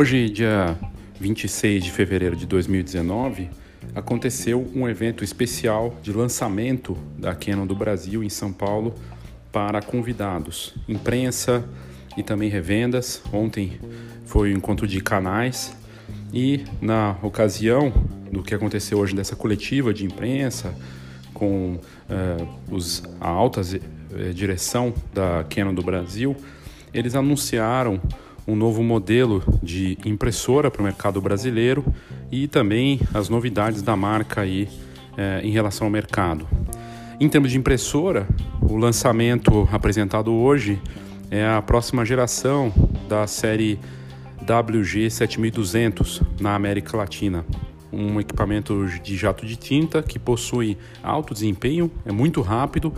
Hoje, dia 26 de fevereiro de 2019, aconteceu um evento especial de lançamento da Canon do Brasil em São Paulo para convidados, imprensa e também revendas. Ontem foi o um encontro de canais e na ocasião do que aconteceu hoje dessa coletiva de imprensa com uh, os, a alta uh, direção da Canon do Brasil, eles anunciaram um novo modelo de impressora para o mercado brasileiro e também as novidades da marca aí é, em relação ao mercado. Em termos de impressora, o lançamento apresentado hoje é a próxima geração da série WG7200 na América Latina. Um equipamento de jato de tinta que possui alto desempenho, é muito rápido,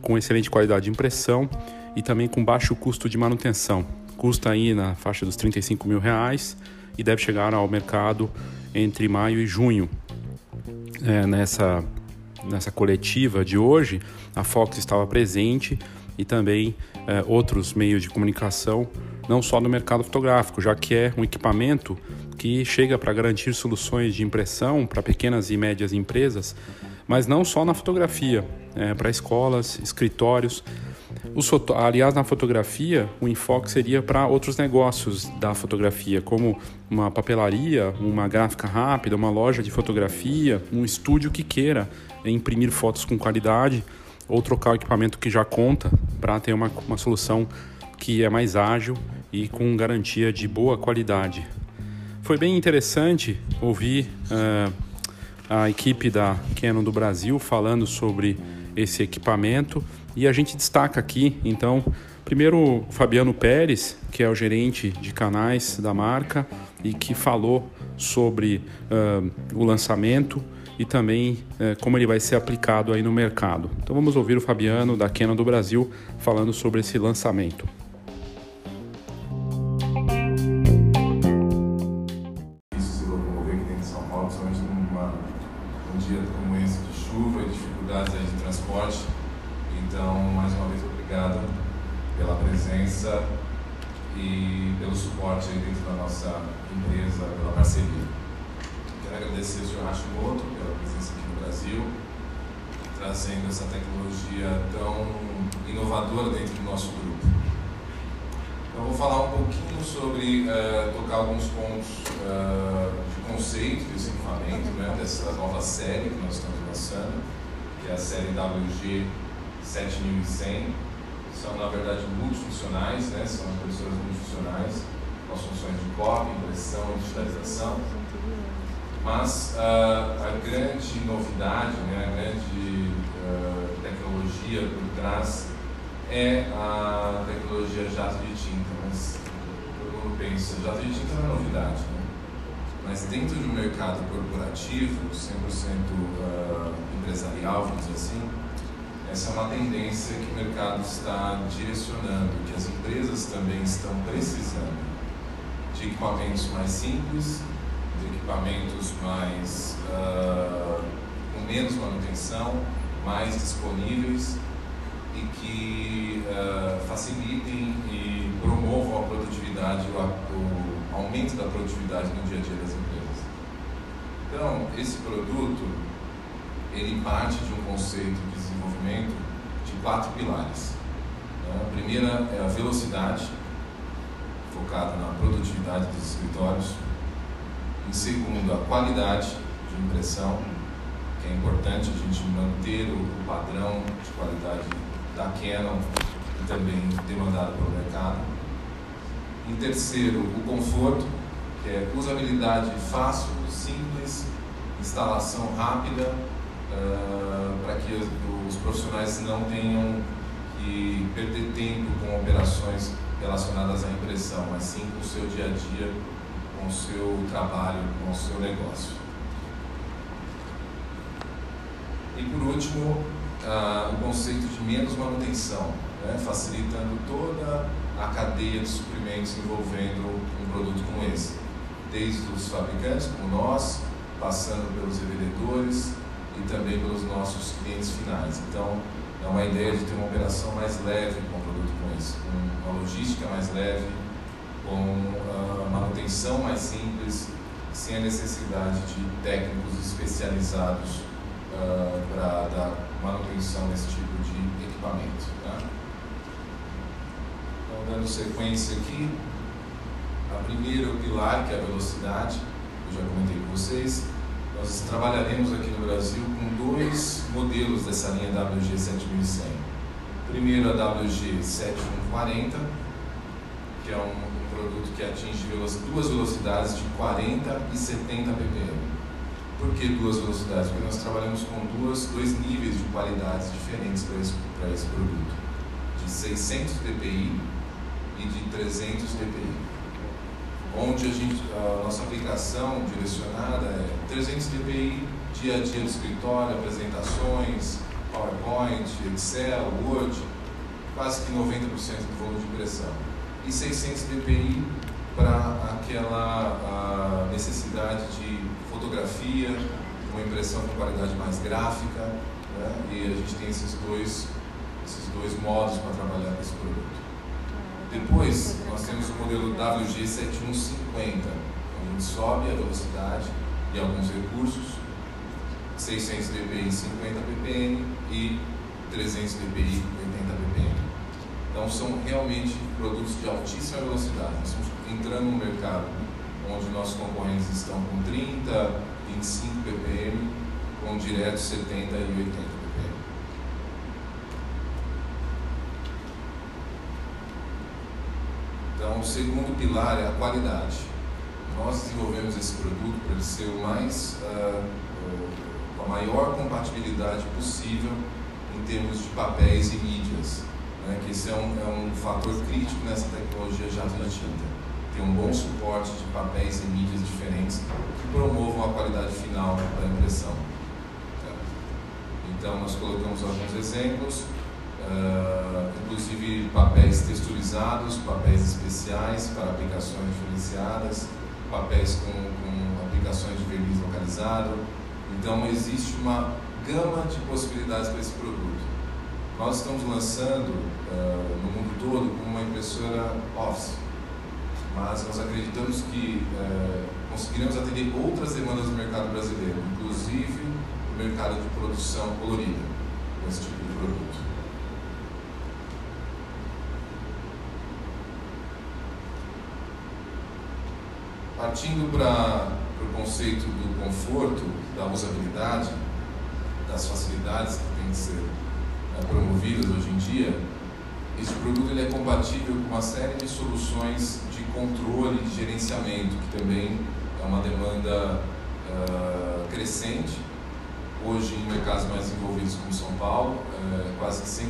com excelente qualidade de impressão e também com baixo custo de manutenção custa aí na faixa dos 35 mil reais e deve chegar ao mercado entre maio e junho. É, nessa, nessa coletiva de hoje, a Fox estava presente e também é, outros meios de comunicação, não só no mercado fotográfico, já que é um equipamento que chega para garantir soluções de impressão para pequenas e médias empresas, mas não só na fotografia, é, para escolas, escritórios os foto... Aliás, na fotografia, o enfoque seria para outros negócios da fotografia, como uma papelaria, uma gráfica rápida, uma loja de fotografia, um estúdio que queira imprimir fotos com qualidade ou trocar o equipamento que já conta para ter uma, uma solução que é mais ágil e com garantia de boa qualidade. Foi bem interessante ouvir uh, a equipe da Canon do Brasil falando sobre esse equipamento e a gente destaca aqui, então, primeiro o Fabiano Pérez, que é o gerente de canais da marca e que falou sobre uh, o lançamento e também uh, como ele vai ser aplicado aí no mercado. Então vamos ouvir o Fabiano da Canon do Brasil falando sobre esse lançamento. Presença e pelo suporte aí dentro da nossa empresa, pela parceria. Quero agradecer ao senhor Hashimoto pela presença aqui no Brasil, trazendo essa tecnologia tão inovadora dentro do nosso grupo. Então, vou falar um pouquinho sobre, uh, tocar alguns pontos uh, de conceito desse equipamento, né, dessa nova série que nós estamos lançando, que é a série WG 7100 são na verdade multifuncionais, né? são impressoras multifuncionais com as funções de cópia, impressão e digitalização. Mas uh, a grande novidade, né? a grande uh, tecnologia por trás é a tecnologia jato de tinta. Mas todo mundo pensa, jato de tinta não é novidade. Né? Mas dentro de um mercado corporativo, 100% uh, ah, empresarial, vamos dizer assim, essa é uma tendência que o mercado está direcionando, que as empresas também estão precisando de equipamentos mais simples, de equipamentos mais uh, com menos manutenção, mais disponíveis e que uh, facilitem e promovam a produtividade, o, o aumento da produtividade no dia a dia das empresas. Então, esse produto ele parte de um conceito de desenvolvimento de quatro pilares. Né? A primeira é a velocidade, focada na produtividade dos escritórios. Em segundo, a qualidade de impressão, que é importante a gente manter o padrão de qualidade da Canon e também demandado pelo mercado. Em terceiro, o conforto, que é usabilidade fácil, simples, instalação rápida para que os profissionais não tenham que perder tempo com operações relacionadas à impressão, mas sim com o seu dia a dia, com o seu trabalho, com o seu negócio. E por último, uh, o conceito de menos manutenção, né, facilitando toda a cadeia de suprimentos envolvendo um produto como esse, desde os fabricantes, como nós, passando pelos revendedores e também pelos nossos clientes finais. Então, é uma ideia de ter uma operação mais leve com um produto como esse, com uma logística mais leve, com uh, manutenção mais simples, sem a necessidade de técnicos especializados uh, para dar manutenção desse tipo de equipamento. Tá? Então, dando sequência aqui, a primeiro pilar, que é a velocidade, eu já comentei com vocês, nós trabalharemos aqui no Brasil com dois modelos dessa linha WG 7100. Primeiro a WG 7140, que é um, produto que atinge duas velocidades de 40 e 70 ppm. Por que duas velocidades? Porque nós trabalhamos com duas, dois níveis de qualidades diferentes para esse, para esse produto, de 600 dpi e de 300 dpi onde a, gente, a nossa aplicação direcionada é 300 dpi, dia a dia no escritório, apresentações, PowerPoint, Excel, Word, quase que 90% do volume de impressão. E 600 dpi para aquela necessidade de fotografia, uma impressão com qualidade mais gráfica, né? e a gente tem esses dois, esses dois modos para trabalhar com esse produto. Depois, nós temos o modelo WG7150, onde sobe a velocidade e alguns recursos, 600 dpi 50 ppm e 300 dpi 80 ppm. Então, são realmente produtos de altíssima velocidade. Nós estamos entrando no mercado onde nossos concorrentes estão com 30, 25 ppm, com direto 70 e 80 Então, o segundo pilar é a qualidade. Nós desenvolvemos esse produto para ele ser o mais, uh, a maior compatibilidade possível em termos de papéis e mídias, né? que esse é um, é um fator crítico nessa tecnologia de tinta. Ter um bom suporte de papéis e mídias diferentes que promovam a qualidade final da impressão. Então, nós colocamos alguns exemplos uh, inclusive papéis texturizados, papéis especiais para aplicações diferenciadas, papéis com, com aplicações de verniz localizado. Então existe uma gama de possibilidades para esse produto. Nós estamos lançando uh, no mundo todo uma impressora Office, mas nós acreditamos que uh, conseguiremos atender outras demandas do mercado brasileiro, inclusive o mercado de produção colorida, com esse tipo de produto. Partindo para o conceito do conforto, da usabilidade, das facilidades que têm que ser é, promovidas hoje em dia, esse produto ele é compatível com uma série de soluções de controle e gerenciamento, que também é uma demanda uh, crescente. Hoje, em mercados mais envolvidos como São Paulo, uh, quase 100%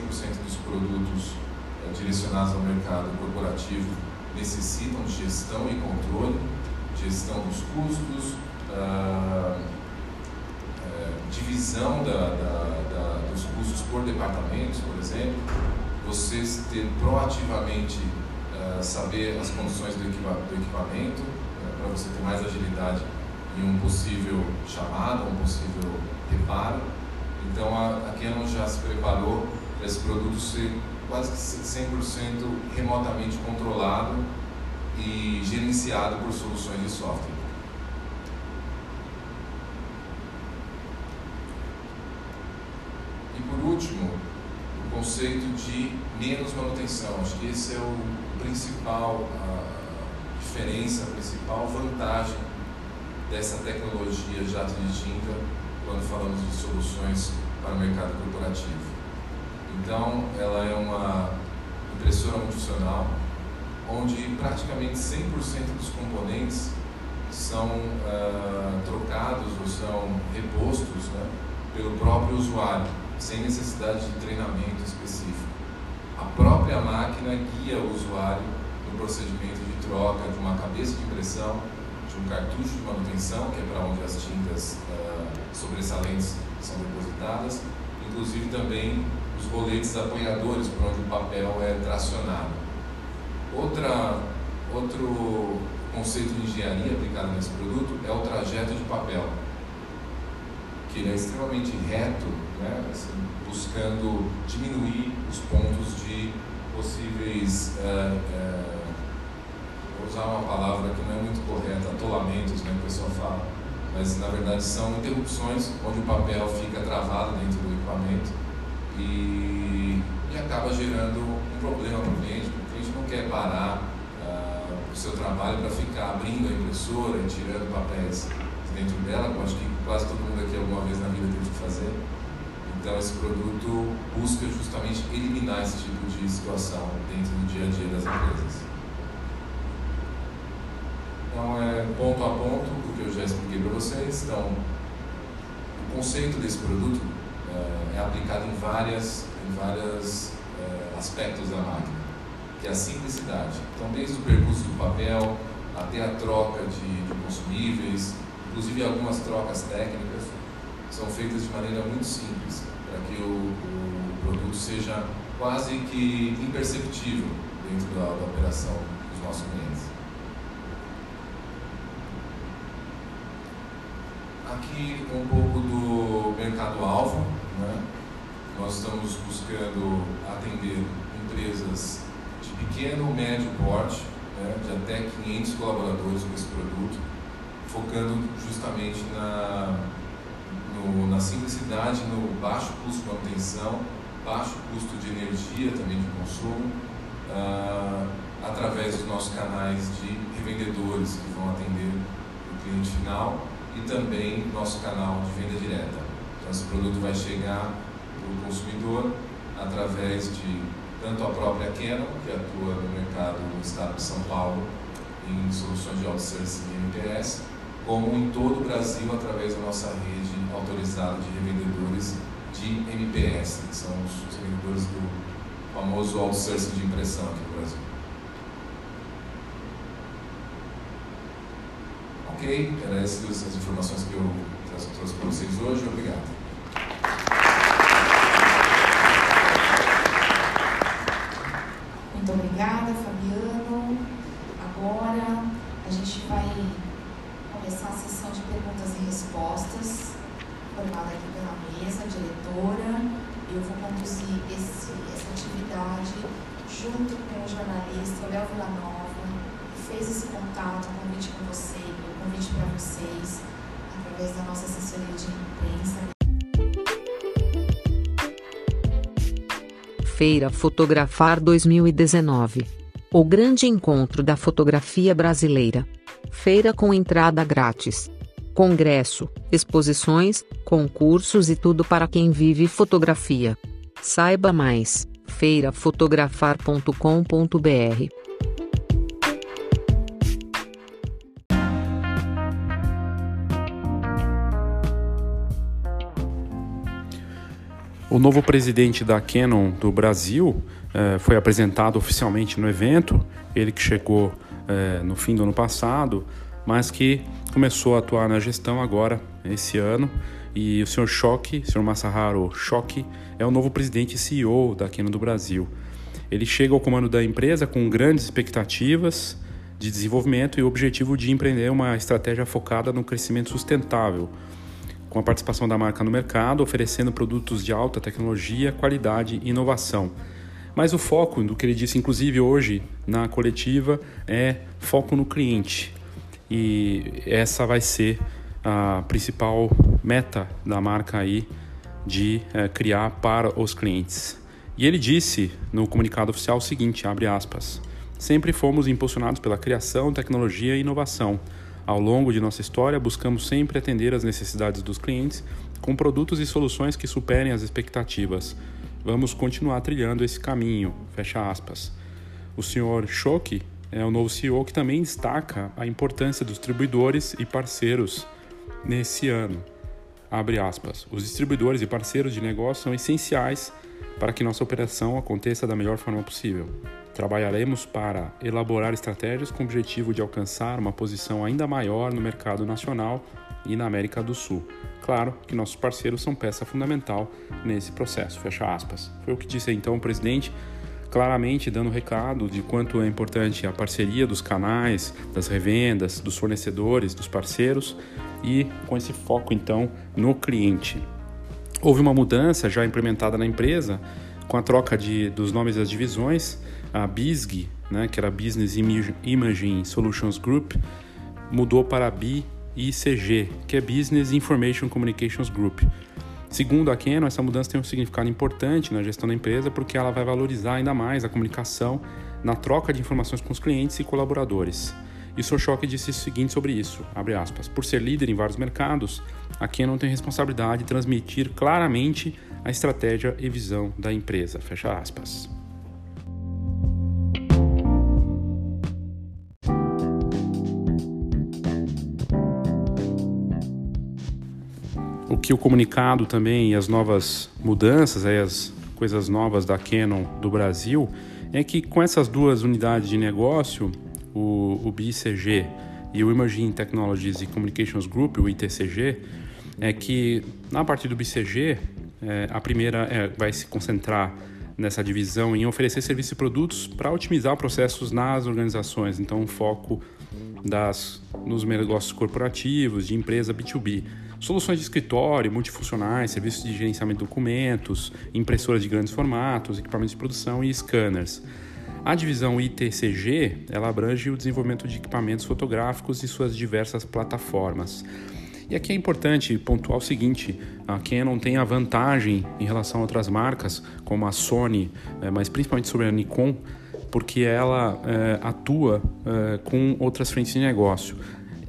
dos produtos uh, direcionados ao mercado corporativo necessitam de gestão e controle gestão dos custos, uh, divisão da, da, da, dos custos por departamentos, por exemplo, você ter proativamente uh, saber as condições do, equipa do equipamento, para você ter mais agilidade em um possível chamado, um possível reparo. Então a, a Canon já se preparou para esse produto ser quase que 100% remotamente controlado e gerenciado por soluções de software. E por último, o conceito de menos manutenção. Acho que esse é o principal, a diferença, a principal vantagem dessa tecnologia jato de tinta quando falamos de soluções para o mercado corporativo. Então, ela é uma impressora multifuncional onde praticamente 100% dos componentes são uh, trocados ou são repostos né, pelo próprio usuário, sem necessidade de treinamento específico. a própria máquina guia o usuário no procedimento de troca de uma cabeça de impressão, de um cartucho de manutenção, que é para onde as tintas uh, sobressalentes são depositadas, inclusive também os roletes apoiadores para onde o papel é tracionado. Outra, outro conceito de engenharia aplicado nesse produto é o trajeto de papel, que ele é extremamente reto, né, assim, buscando diminuir os pontos de possíveis, uh, uh, vou usar uma palavra que não é muito correta, atolamentos, né, que o pessoal fala, mas na verdade são interrupções onde o papel fica travado dentro do equipamento e, e acaba gerando um problema para o cliente, porque o cliente não quer parar uh, o seu trabalho para ficar abrindo a impressora e tirando papéis dentro dela, eu acho que quase todo mundo aqui alguma vez na vida teve que fazer. Então esse produto busca justamente eliminar esse tipo de situação dentro do dia a dia das empresas. Então é ponto a ponto o que eu já expliquei para vocês. Então o conceito desse produto é, é aplicado em várias, em vários é a simplicidade. Então desde o percurso do papel até a troca de, de consumíveis, inclusive algumas trocas técnicas são feitas de maneira muito simples para que o, o, produto seja quase que imperceptível dentro da, da operação dos nossos clientes. Aqui um pouco do mercado-alvo. Né? Nós estamos buscando atender empresas pequeno, médio porte, né? de até 500 colaboradores com esse produto, focando justamente na, no, na simplicidade, no baixo custo de manutenção, baixo custo de energia também de consumo, uh, através dos nossos canais de revendedores que vão atender o cliente final e também nosso canal de venda direta. Então, esse produto vai chegar para o consumidor através de tanto a própria Canon, que atua no mercado do estado de São Paulo em soluções de outsourcing e MPS, como em todo o Brasil através da nossa rede autorizada de revendedores de MPS, que são os revendedores do famoso outsourcing de impressão aqui no Brasil. Ok, eram essas as informações que eu trouxe para vocês hoje. Obrigado. Léo Villanova, fez esse contato, convite com você, convite para vocês, através da nossa assessoria de imprensa. Feira Fotografar 2019. O grande encontro da fotografia brasileira. Feira com entrada grátis. Congresso, exposições, concursos e tudo para quem vive fotografia. Saiba mais: feirafotografar.com.br. O novo presidente da Canon do Brasil eh, foi apresentado oficialmente no evento. Ele que chegou eh, no fim do ano passado, mas que começou a atuar na gestão agora, esse ano. E o senhor Shoki, o senhor Masaharu Shoki, é o novo presidente e CEO da Canon do Brasil. Ele chega ao comando da empresa com grandes expectativas de desenvolvimento e o objetivo de empreender uma estratégia focada no crescimento sustentável, com a participação da marca no mercado, oferecendo produtos de alta tecnologia, qualidade e inovação. Mas o foco do que ele disse, inclusive hoje na coletiva, é foco no cliente. E essa vai ser a principal meta da marca aí de é, criar para os clientes. E ele disse no comunicado oficial o seguinte, abre aspas, sempre fomos impulsionados pela criação, tecnologia e inovação ao longo de nossa história, buscamos sempre atender às necessidades dos clientes com produtos e soluções que superem as expectativas. Vamos continuar trilhando esse caminho. Fecha aspas. O senhor Shoki é o novo CEO que também destaca a importância dos distribuidores e parceiros nesse ano. Abre aspas. Os distribuidores e parceiros de negócio são essenciais para que nossa operação aconteça da melhor forma possível. Trabalharemos para elaborar estratégias com o objetivo de alcançar uma posição ainda maior no mercado nacional e na América do Sul. Claro que nossos parceiros são peça fundamental nesse processo. Fecha aspas. Foi o que disse então o presidente, claramente dando recado de quanto é importante a parceria dos canais, das revendas, dos fornecedores, dos parceiros e com esse foco então no cliente. Houve uma mudança já implementada na empresa com a troca de, dos nomes das divisões a BISG, né, que era Business Imaging Solutions Group, mudou para a BICG, que é Business Information Communications Group. Segundo a Canon, essa mudança tem um significado importante na gestão da empresa porque ela vai valorizar ainda mais a comunicação na troca de informações com os clientes e colaboradores. E. Schock disse o seguinte sobre isso, aspas, por ser líder em vários mercados, a Canon tem responsabilidade de transmitir claramente a estratégia e visão da empresa, fecha aspas. Que o comunicado também e as novas mudanças, aí as coisas novas da Canon do Brasil, é que com essas duas unidades de negócio, o, o e o Emerging Technologies and Communications Group, o ITCG, é que na parte do BCG, é, a primeira é, vai se concentrar nessa divisão em oferecer serviços e produtos para otimizar processos nas organizações. Então, foco das, nos negócios corporativos, de empresa B2B. Soluções de escritório, multifuncionais, serviços de gerenciamento de documentos, impressoras de grandes formatos, equipamentos de produção e scanners. A divisão ITCG ela abrange o desenvolvimento de equipamentos fotográficos e suas diversas plataformas. E aqui é importante pontuar o seguinte: a Canon tem a vantagem em relação a outras marcas, como a Sony, eh, mas principalmente sobre a Nikon, porque ela é, atua é, com outras frentes de negócio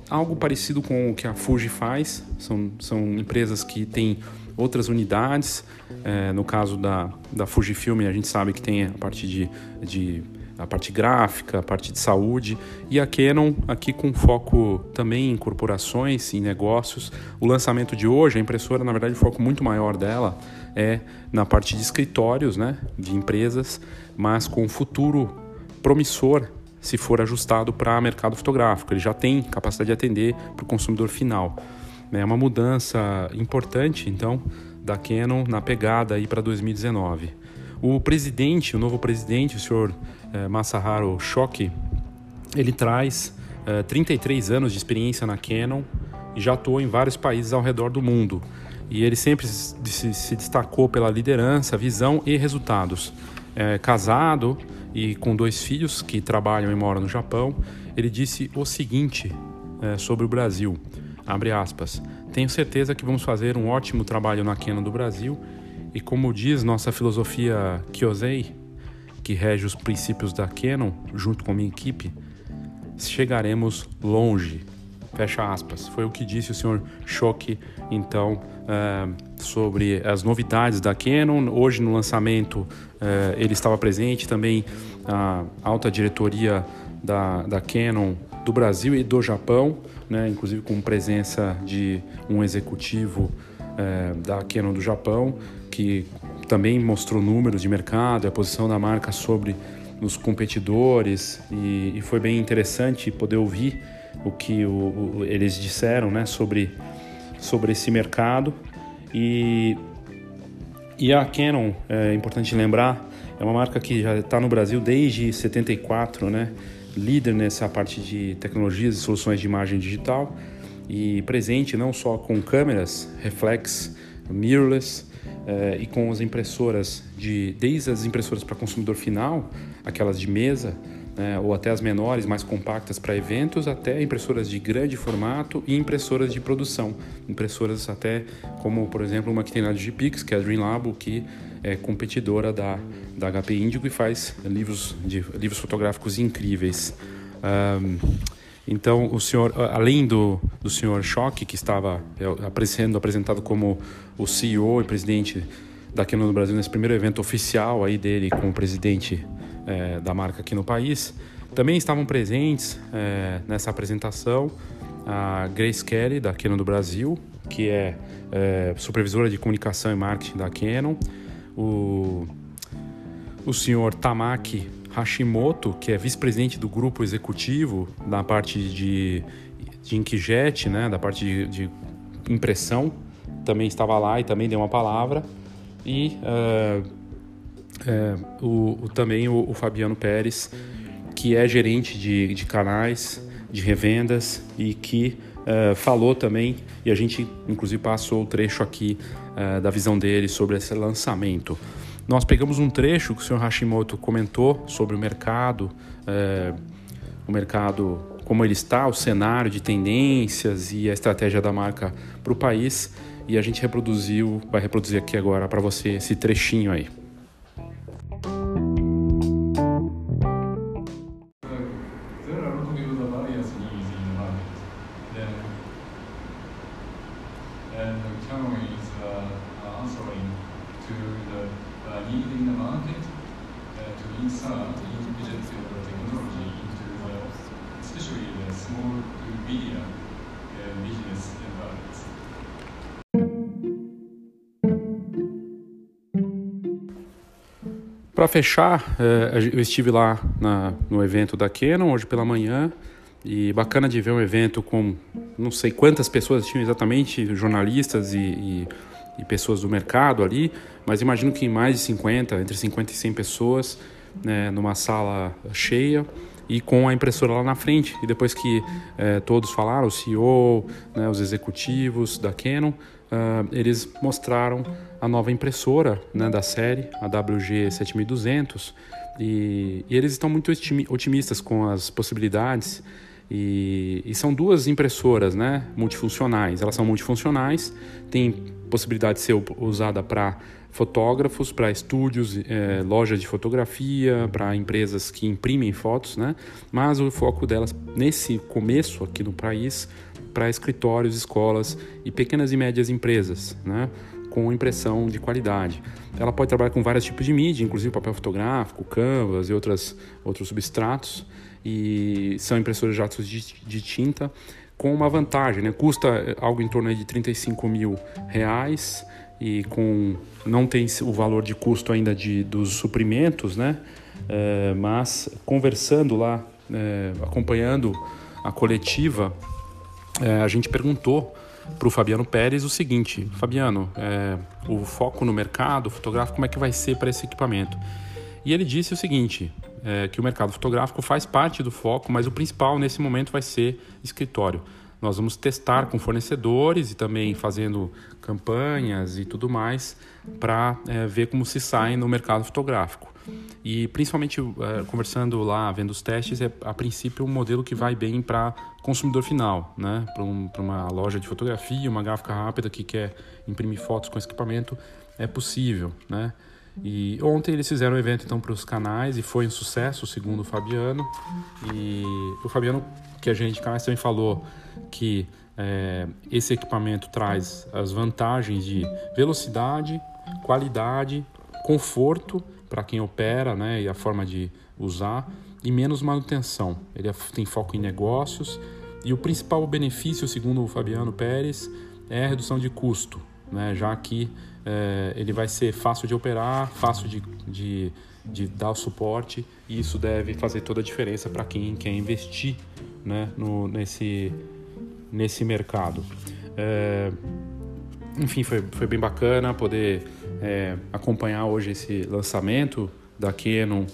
algo parecido com o que a Fuji faz. São, são empresas que têm outras unidades. É, no caso da, da Fujifilm, a gente sabe que tem a parte de, de a parte gráfica, a parte de saúde e a Canon aqui com foco também em corporações, em negócios. O lançamento de hoje, a impressora, na verdade, o foco muito maior dela é na parte de escritórios, né, de empresas, mas com um futuro promissor se for ajustado para mercado fotográfico. Ele já tem capacidade de atender para o consumidor final. É uma mudança importante, então, da Canon na pegada aí para 2019. O presidente, o novo presidente, o senhor eh, Masaharu Shoki, ele traz eh, 33 anos de experiência na Canon e já atuou em vários países ao redor do mundo. E ele sempre se, se destacou pela liderança, visão e resultados. É, casado, e com dois filhos que trabalham e moram no Japão, ele disse o seguinte é, sobre o Brasil, aspas, tenho certeza que vamos fazer um ótimo trabalho na Canon do Brasil e como diz nossa filosofia Kyosei, que rege os princípios da Canon, junto com a minha equipe, chegaremos longe. Fecha aspas. Foi o que disse o senhor Choque, então, uh, sobre as novidades da Canon. Hoje, no lançamento, uh, ele estava presente também a alta diretoria da, da Canon do Brasil e do Japão, né, inclusive com presença de um executivo uh, da Canon do Japão, que também mostrou números de mercado, a posição da marca sobre os competidores e, e foi bem interessante poder ouvir o que o, o, eles disseram né, sobre, sobre esse mercado. E, e a Canon, é importante lembrar, é uma marca que já está no Brasil desde 74, né? líder nessa parte de tecnologias e soluções de imagem digital e presente não só com câmeras reflex, mirrorless eh, e com as impressoras de desde as impressoras para consumidor final, aquelas de mesa, né, ou até as menores, mais compactas para eventos, até impressoras de grande formato e impressoras de produção. Impressoras até como, por exemplo, uma que tem na Digipix, que é a Dreamlab, que é competidora da, da HP Indigo e faz livros, de, livros fotográficos incríveis. Um, então, o senhor, além do, do senhor Choque, que estava é, sendo apresentado como o CEO e presidente da Canon no Brasil nesse primeiro evento oficial aí dele como presidente é, da marca aqui no país. Também estavam presentes é, nessa apresentação a Grace Kelly, da Canon do Brasil, que é, é, supervisora de comunicação e marketing da Canon, o, o senhor Tamaki Hashimoto, que é vice-presidente do grupo executivo da parte de, de Inkjet, né, da parte de, de, impressão, também estava lá e também deu uma palavra. E uh, uh, o, o, também o, o, Fabiano Pérez, que é gerente de, de canais de revendas e que uh, falou também, e a gente inclusive passou o trecho aqui da visão dele sobre esse lançamento. Nós pegamos um trecho que o senhor Hashimoto comentou sobre o mercado, é, o mercado como ele está, o cenário de tendências e a estratégia da marca para o país, e a gente reproduziu, vai reproduzir aqui agora para você esse trechinho aí. Fechar, eh, eu estive lá na, no evento da Canon hoje pela manhã e bacana de ver um evento com não sei quantas pessoas tinham exatamente, jornalistas e, e, e pessoas do mercado ali, mas imagino que mais de 50, entre 50 e 100 pessoas, né, numa sala cheia e com a impressora lá na frente. E depois que eh, todos falaram, o CEO, né, os executivos da Canon, uh, eles mostraram a nova impressora né, da série, a WG7200, e, e eles estão muito otimistas com as possibilidades. E, e, são duas impressoras né, multifuncionais. Elas são multifuncionais, tem possibilidade de ser usada para fotógrafos, para estúdios, é, lojas de fotografia, para empresas que imprimem fotos, né? mas o foco delas nesse começo aqui no país para escritórios, escolas e pequenas e médias empresas, né? Com impressão de qualidade. Ela pode trabalhar com vários tipos de mídia, inclusive papel fotográfico, canvas e outras, outros substratos, e são impressoras de de, de tinta com uma vantagem, né? custa algo em torno de 35 mil reais e com não tem o valor de custo ainda de, dos suprimentos, né? É, mas conversando lá, é, acompanhando a coletiva é, a gente perguntou para o Fabiano Pérez o seguinte: Fabiano, é, o foco no mercado fotográfico, como é que vai ser para esse equipamento? E ele disse o seguinte: é, que o mercado fotográfico faz parte do foco, mas o principal nesse momento vai ser escritório. Nós vamos testar com fornecedores e também fazendo campanhas e tudo mais para é, ver como se sai no mercado fotográfico. E principalmente é, conversando lá, vendo os testes, é a princípio um modelo que vai bem para consumidor final, né? Para um, uma loja de fotografia, uma gráfica rápida que quer imprimir fotos com esse equipamento, é possível, né? E ontem eles fizeram um evento então para os canais e foi um sucesso, segundo o Fabiano. E o Fabiano, que a gente de canais também falou que é, esse equipamento traz as vantagens de velocidade, qualidade, conforto para quem opera né, e a forma de usar e menos manutenção. Ele é, tem foco em negócios e o principal benefício, segundo o Fabiano Pérez, é a redução de custo, né, já que é, ele vai ser fácil de operar, fácil de, de, de, dar o suporte e isso deve fazer toda a diferença para quem quer investir né, no, nesse, nesse mercado. É, enfim, foi, foi bem bacana poder é, acompanhar hoje esse lançamento da Canon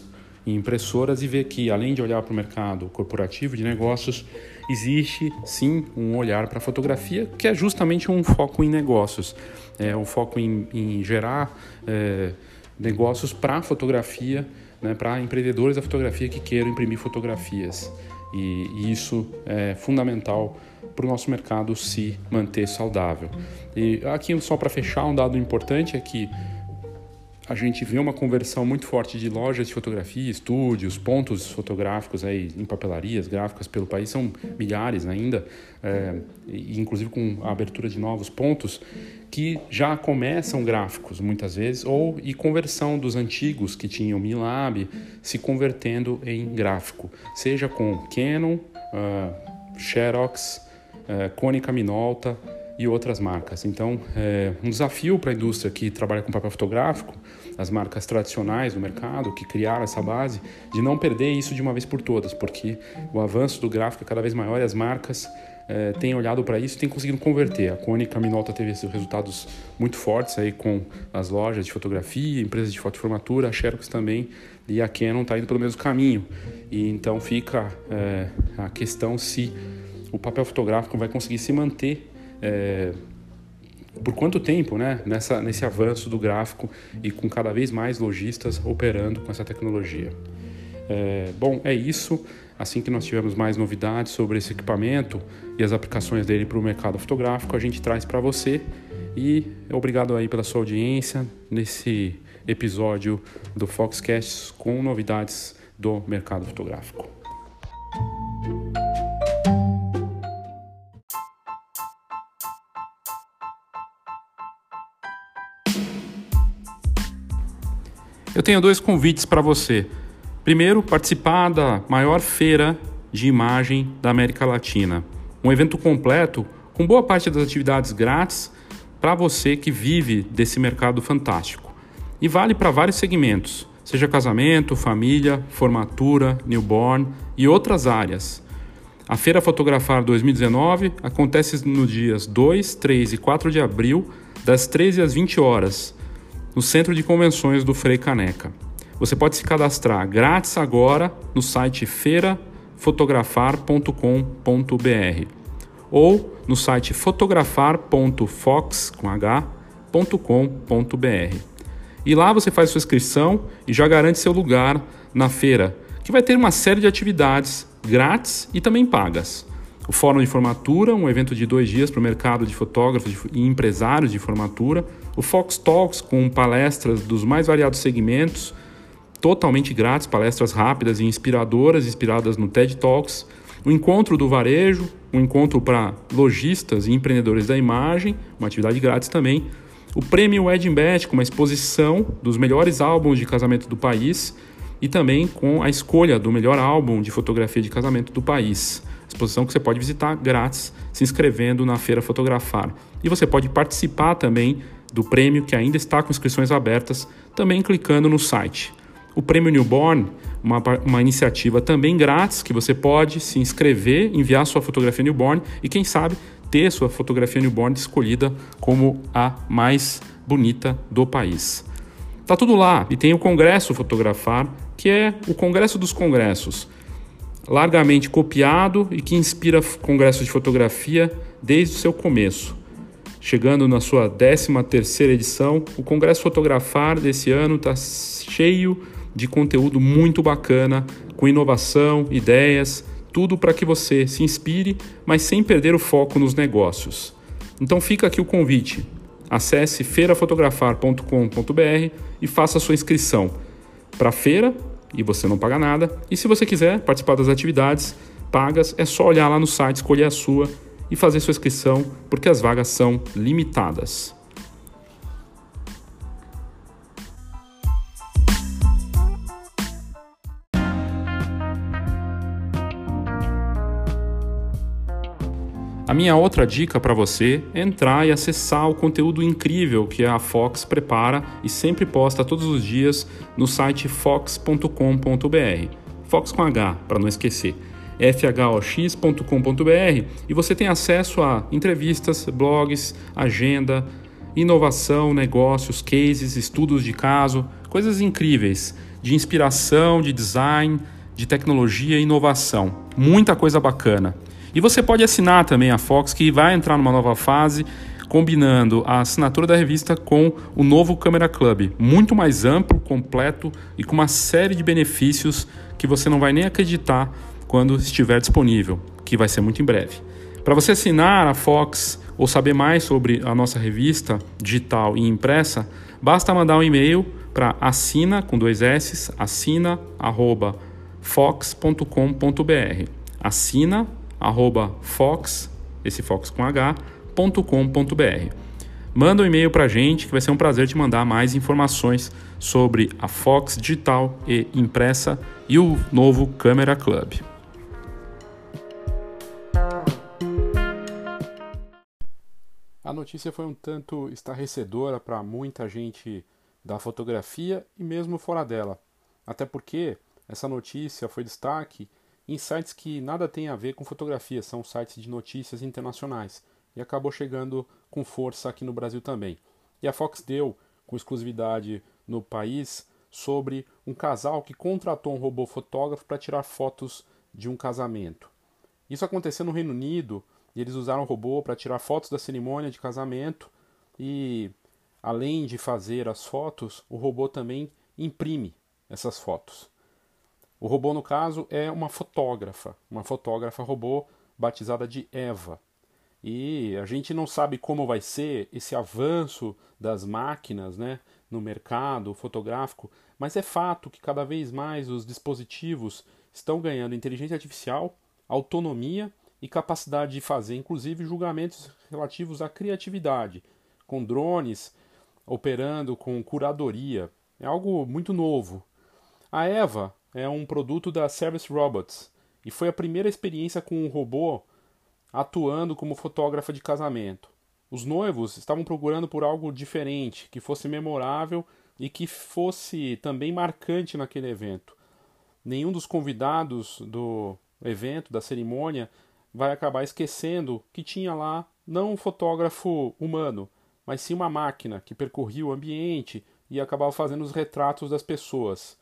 em impressoras e ver que, além de olhar para o mercado corporativo de negócios, existe sim um olhar para a fotografia que é justamente um foco em negócios, é um foco em, em gerar é, negócios para a fotografia, né, para empreendedores da fotografia que queiram imprimir fotografias. E, e isso é fundamental para o nosso mercado se manter saudável. E aqui, só para fechar, um dado importante é que a gente vê uma conversão muito forte de lojas de fotografia, estúdios, pontos fotográficos aí em papelarias, gráficas pelo país, são milhares ainda, é, inclusive com a abertura de novos pontos, que já começam gráficos muitas vezes, ou e conversão dos antigos que tinham Milab se convertendo em gráfico, seja com Canon, uh, Xerox, Konica Minolta, e outras marcas. Então, é um desafio para a indústria que trabalha com papel fotográfico as marcas tradicionais do mercado que criaram essa base, de não perder isso de uma vez por todas, porque o avanço do gráfico é cada vez maior e as marcas é, têm olhado para isso e têm conseguido converter. A Konica Minolta teve resultados muito fortes aí com as lojas de fotografia, empresas de fotoformatura, a Xerox também e a Canon está indo pelo mesmo caminho. E então fica é, a questão se o papel fotográfico vai conseguir se manter é, por quanto tempo né, nessa, nesse avanço do gráfico e com cada vez mais lojistas operando com essa tecnologia. É, bom, é isso. Assim que nós tivermos mais novidades sobre esse equipamento e as aplicações dele para o mercado fotográfico, a gente traz para você. E obrigado aí pela sua audiência nesse episódio do Foxcast com novidades do mercado fotográfico. Eu tenho dois convites para você. Primeiro, participar da maior feira de imagem da América Latina. Um evento completo com boa parte das atividades grátis para você que vive desse mercado fantástico. E vale para vários segmentos, seja casamento, família, formatura, newborn e outras áreas. A Feira Fotografar 2019 acontece nos dias 2, 3 e 4 de abril, das 13 às 20 horas no Centro de Convenções do Frei Caneca. Você pode se cadastrar grátis agora no site feirafotografar.com.br ou no site fotografar.fox.com.br. E lá você faz sua inscrição e já garante seu lugar na feira, que vai ter uma série de atividades grátis e também pagas o Fórum de Formatura, um evento de dois dias para o mercado de fotógrafos e empresários de formatura, o Fox Talks, com palestras dos mais variados segmentos, totalmente grátis, palestras rápidas e inspiradoras, inspiradas no TED Talks, o Encontro do Varejo, um encontro para lojistas e empreendedores da imagem, uma atividade grátis também, o Prêmio Wedding Bet, com uma exposição dos melhores álbuns de casamento do país e também com a escolha do melhor álbum de fotografia de casamento do país. Exposição que você pode visitar grátis se inscrevendo na Feira Fotografar. E você pode participar também do prêmio que ainda está com inscrições abertas, também clicando no site. O Prêmio Newborn, uma, uma iniciativa também grátis que você pode se inscrever, enviar sua fotografia newborn e, quem sabe, ter sua fotografia newborn escolhida como a mais bonita do país. Tá tudo lá e tem o Congresso Fotografar, que é o Congresso dos Congressos largamente copiado e que inspira congressos de fotografia desde o seu começo. Chegando na sua 13ª edição, o Congresso Fotografar desse ano está cheio de conteúdo muito bacana, com inovação, ideias, tudo para que você se inspire, mas sem perder o foco nos negócios. Então fica aqui o convite. Acesse feirafotografar.com.br e faça sua inscrição para a feira e você não paga nada. E se você quiser participar das atividades pagas, é só olhar lá no site, escolher a sua e fazer sua inscrição, porque as vagas são limitadas. A minha outra dica para você é entrar e acessar o conteúdo incrível que a Fox prepara e sempre posta todos os dias no site fox.com.br. Fox com H, para não esquecer. fhox.com.br e você tem acesso a entrevistas, blogs, agenda, inovação, negócios, cases, estudos de caso, coisas incríveis de inspiração, de design, de tecnologia e inovação. Muita coisa bacana. E você pode assinar também a Fox, que vai entrar numa nova fase, combinando a assinatura da revista com o novo Câmera Club, muito mais amplo, completo e com uma série de benefícios que você não vai nem acreditar quando estiver disponível, que vai ser muito em breve. Para você assinar a Fox ou saber mais sobre a nossa revista digital e impressa, basta mandar um e-mail para assina com dois s assina arroba fox.com.br assina arroba fox, esse fox com h, .com.br. Manda um e-mail para a gente que vai ser um prazer te mandar mais informações sobre a Fox digital e impressa e o novo Câmera Club. A notícia foi um tanto estarrecedora para muita gente da fotografia e mesmo fora dela. Até porque essa notícia foi destaque em sites que nada tem a ver com fotografia, são sites de notícias internacionais, e acabou chegando com força aqui no Brasil também. E a Fox deu, com exclusividade no país, sobre um casal que contratou um robô fotógrafo para tirar fotos de um casamento. Isso aconteceu no Reino Unido, e eles usaram o robô para tirar fotos da cerimônia de casamento e além de fazer as fotos, o robô também imprime essas fotos. O robô, no caso, é uma fotógrafa, uma fotógrafa robô batizada de Eva. E a gente não sabe como vai ser esse avanço das máquinas né, no mercado fotográfico, mas é fato que cada vez mais os dispositivos estão ganhando inteligência artificial, autonomia e capacidade de fazer, inclusive, julgamentos relativos à criatividade, com drones operando com curadoria. É algo muito novo. A Eva é um produto da Service Robots e foi a primeira experiência com um robô atuando como fotógrafa de casamento. Os noivos estavam procurando por algo diferente, que fosse memorável e que fosse também marcante naquele evento. Nenhum dos convidados do evento, da cerimônia, vai acabar esquecendo que tinha lá não um fotógrafo humano, mas sim uma máquina que percorria o ambiente e acabava fazendo os retratos das pessoas.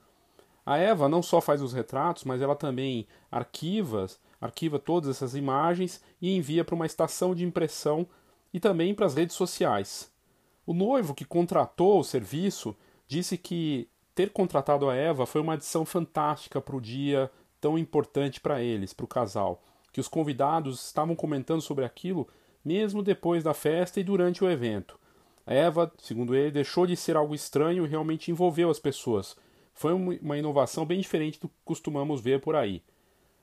A Eva não só faz os retratos, mas ela também arquiva, arquiva todas essas imagens e envia para uma estação de impressão e também para as redes sociais. O noivo que contratou o serviço disse que ter contratado a Eva foi uma adição fantástica para o dia tão importante para eles, para o casal, que os convidados estavam comentando sobre aquilo mesmo depois da festa e durante o evento. A Eva, segundo ele, deixou de ser algo estranho e realmente envolveu as pessoas. Foi uma inovação bem diferente do que costumamos ver por aí.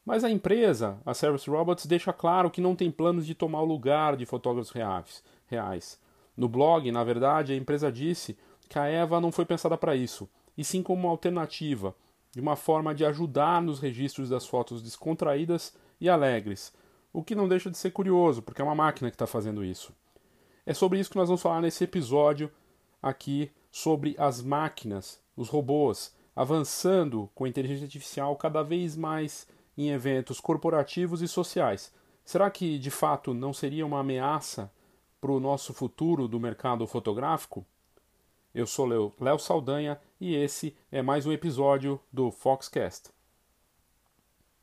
Mas a empresa, a Service Robots, deixa claro que não tem planos de tomar o lugar de fotógrafos reais. No blog, na verdade, a empresa disse que a Eva não foi pensada para isso, e sim como uma alternativa, de uma forma de ajudar nos registros das fotos descontraídas e alegres, o que não deixa de ser curioso, porque é uma máquina que está fazendo isso. É sobre isso que nós vamos falar nesse episódio aqui sobre as máquinas, os robôs, avançando com a inteligência artificial cada vez mais em eventos corporativos e sociais. Será que de fato não seria uma ameaça para o nosso futuro do mercado fotográfico? Eu sou Léo Saldanha e esse é mais um episódio do Foxcast.